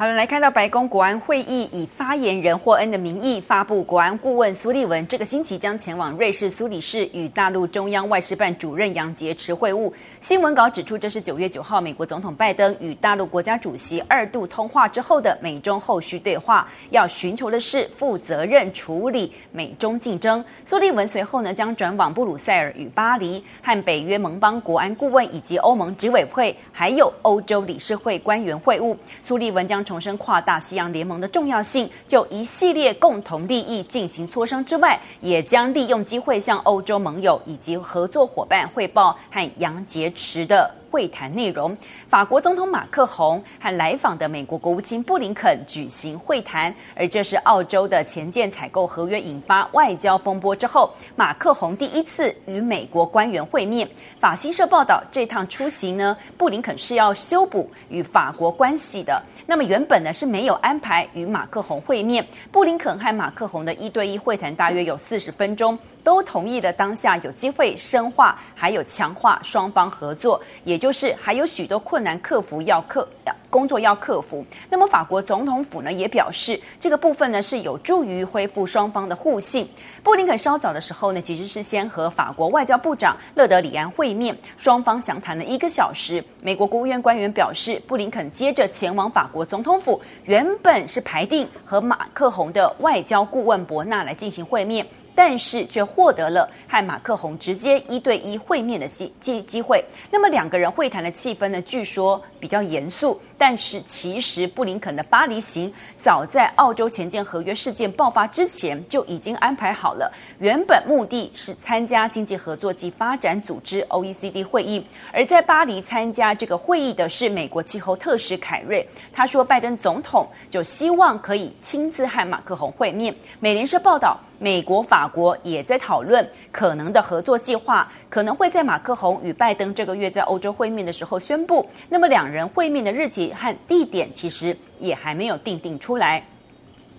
好了，来看到白宫国安会议以发言人霍恩的名义发布，国安顾问苏利文这个星期将前往瑞士苏黎世与大陆中央外事办主任杨洁篪会晤。新闻稿指出，这是九月九号美国总统拜登与大陆国家主席二度通话之后的美中后续对话，要寻求的是负责任处理美中竞争。苏利文随后呢将转往布鲁塞尔与巴黎，和北约盟邦国安顾问以及欧盟执委会还有欧洲理事会官员会晤。苏利文将重申跨大西洋联盟的重要性，就一系列共同利益进行磋商之外，也将利用机会向欧洲盟友以及合作伙伴汇报和杨洁篪的。会谈内容，法国总统马克宏和来访的美国国务卿布林肯举行会谈，而这是澳洲的潜舰采购合约引发外交风波之后，马克宏第一次与美国官员会面。法新社报道，这趟出行呢，布林肯是要修补与法国关系的。那么原本呢是没有安排与马克宏会面，布林肯和马克宏的一对一会谈大约有四十分钟。都同意了，当下有机会深化，还有强化双方合作，也就是还有许多困难克服要克工作要克服。那么法国总统府呢也表示，这个部分呢是有助于恢复双方的互信。布林肯稍早的时候呢，其实是先和法国外交部长勒德里安会面，双方详谈了一个小时。美国国务院官员表示，布林肯接着前往法国总统府，原本是排定和马克宏的外交顾问伯纳来进行会面。但是却获得了和马克宏直接一对一会面的机机机会。那么两个人会谈的气氛呢，据说比较严肃。但是其实布林肯的巴黎行，早在澳洲潜舰合约事件爆发之前就已经安排好了。原本目的是参加经济合作及发展组织 （OECD） 会议，而在巴黎参加这个会议的是美国气候特使凯瑞。他说，拜登总统就希望可以亲自和马克宏会面。美联社报道。美国、法国也在讨论可能的合作计划，可能会在马克宏与拜登这个月在欧洲会面的时候宣布。那么，两人会面的日期和地点其实也还没有定定出来。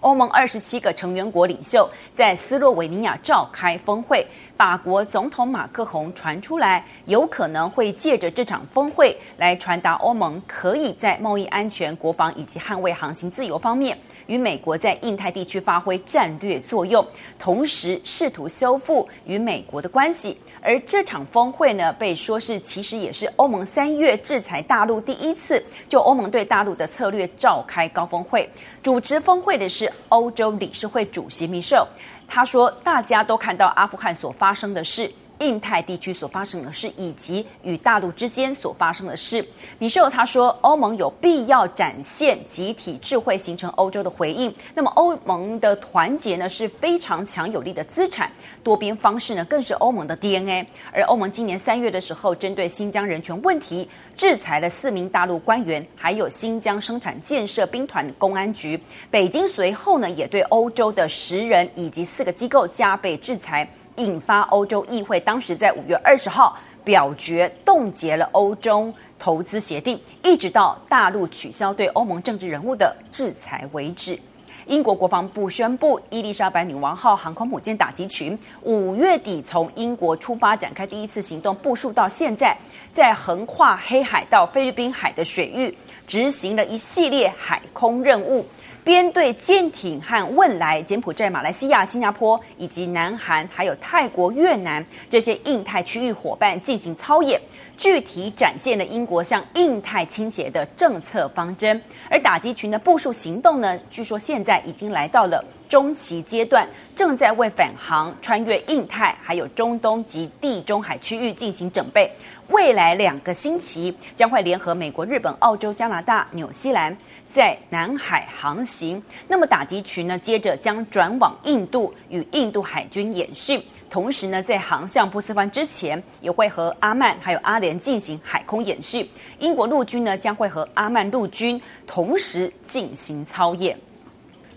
欧盟二十七个成员国领袖在斯洛维尼亚召开峰会，法国总统马克宏传出来，有可能会借着这场峰会来传达欧盟可以在贸易安全、国防以及捍卫航行自由方面与美国在印太地区发挥战略作用，同时试图修复与美国的关系。而这场峰会呢，被说是其实也是欧盟三月制裁大陆第一次就欧盟对大陆的策略召开高峰会，主持峰会的是。欧洲理事会主席米舍，他说：“大家都看到阿富汗所发生的事。”印太地区所发生的事，以及与大陆之间所发生的事，米歇尔他说，欧盟有必要展现集体智慧，形成欧洲的回应。那么，欧盟的团结呢是非常强有力的资产，多边方式呢更是欧盟的 DNA。而欧盟今年三月的时候，针对新疆人权问题，制裁了四名大陆官员，还有新疆生产建设兵团公安局。北京随后呢也对欧洲的十人以及四个机构加倍制裁。引发欧洲议会当时在五月二十号表决冻结了欧洲投资协定，一直到大陆取消对欧盟政治人物的制裁为止。英国国防部宣布，伊丽莎白女王号航空母舰打击群五月底从英国出发，展开第一次行动，部署到现在，在横跨黑海到菲律宾海的水域执行了一系列海空任务。编队舰艇和汶莱、柬埔寨、马来西亚、新加坡以及南韩，还有泰国、越南这些印太区域伙伴进行操演，具体展现了英国向印太倾斜的政策方针。而打击群的部署行动呢，据说现在已经来到了中期阶段，正在为返航穿越印太、还有中东及地中海区域进行准备。未来两个星期将会联合美国、日本、澳洲、加拿大、纽西兰在南海航行。那么打击群呢，接着将转往印度与印度海军演训，同时呢，在航向波斯湾之前，也会和阿曼还有阿联进行海空演训。英国陆军呢，将会和阿曼陆军同时进行操演。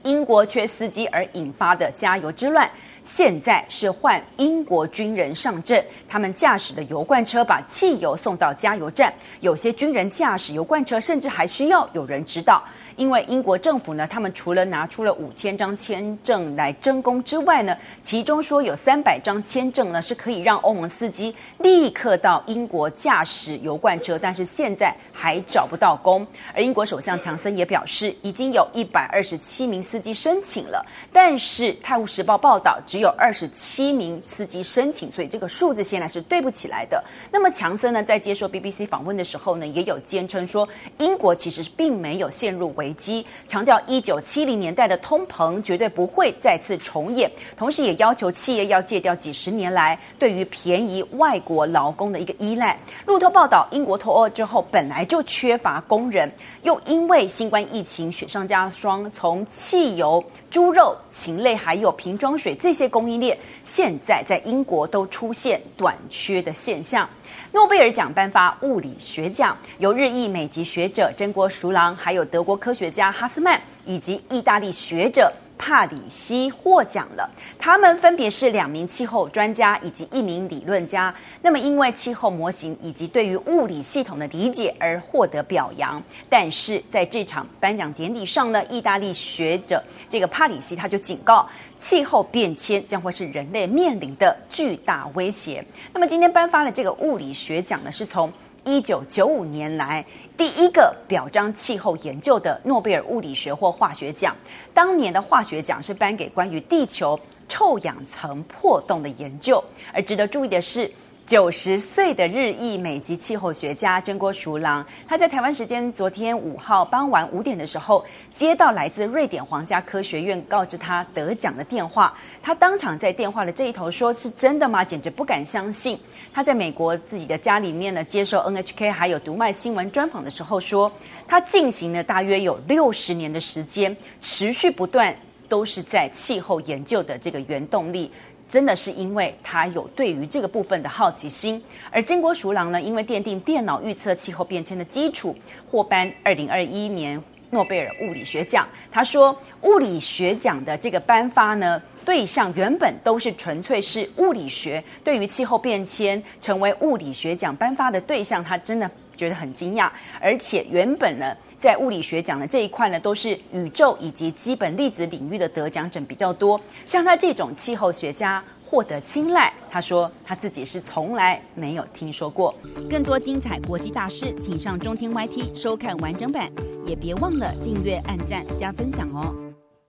英国缺司机而引发的加油之乱，现在是换英国军人上阵，他们驾驶的油罐车把汽油送到加油站，有些军人驾驶油罐车甚至还需要有人指导。因为英国政府呢，他们除了拿出了五千张签证来征工之外呢，其中说有三百张签证呢是可以让欧盟司机立刻到英国驾驶油罐车，但是现在还找不到工。而英国首相强森也表示，已经有一百二十七名司机申请了，但是《泰晤士报》报道只有二十七名司机申请，所以这个数字现在是对不起来的。那么强森呢，在接受 BBC 访问的时候呢，也有坚称说，英国其实并没有陷入危机，强调一九七零年代的通膨绝对不会再次重演，同时也要求企业要戒掉几十年来对于便宜外国劳工的一个依赖。路透报道，英国脱欧之后本来就缺乏工人，又因为新冠疫情雪上加霜，从汽油、猪肉、禽类还有瓶装水这些这供应链，现在在英国都出现短缺的现象。诺贝尔奖颁发物理学奖，由日裔美籍学者真锅熟郎，还有德国科学家哈斯曼以及意大利学者。帕里西获奖了，他们分别是两名气候专家以及一名理论家。那么，因为气候模型以及对于物理系统的理解而获得表扬。但是在这场颁奖典礼上呢，意大利学者这个帕里西他就警告，气候变迁将会是人类面临的巨大威胁。那么，今天颁发的这个物理学奖呢，是从一九九五年来。第一个表彰气候研究的诺贝尔物理学或化学奖，当年的化学奖是颁给关于地球臭氧层破洞的研究。而值得注意的是，九十岁的日裔美籍气候学家真锅淑郎，他在台湾时间昨天五号傍晚五点的时候，接到来自瑞典皇家科学院告知他得奖的电话。他当场在电话的这一头说：“是真的吗？简直不敢相信。”他在美国自己的家里面呢，接受 NHK 还有读卖新闻专访的时候说，他进行了大约有六十年的时间，持续不断，都是在气候研究的这个原动力。真的是因为他有对于这个部分的好奇心，而真锅淑郎呢，因为奠定电脑预测气候变迁的基础，获颁二零二一年诺贝尔物理学奖。他说，物理学奖的这个颁发呢，对象原本都是纯粹是物理学，对于气候变迁成为物理学奖颁发的对象，他真的觉得很惊讶，而且原本呢。在物理学奖的这一块呢，都是宇宙以及基本粒子领域的得奖者比较多。像他这种气候学家获得青睐，他说他自己是从来没有听说过。更多精彩国际大师，请上中天 YT 收看完整版，也别忘了订阅、按赞、加分享哦。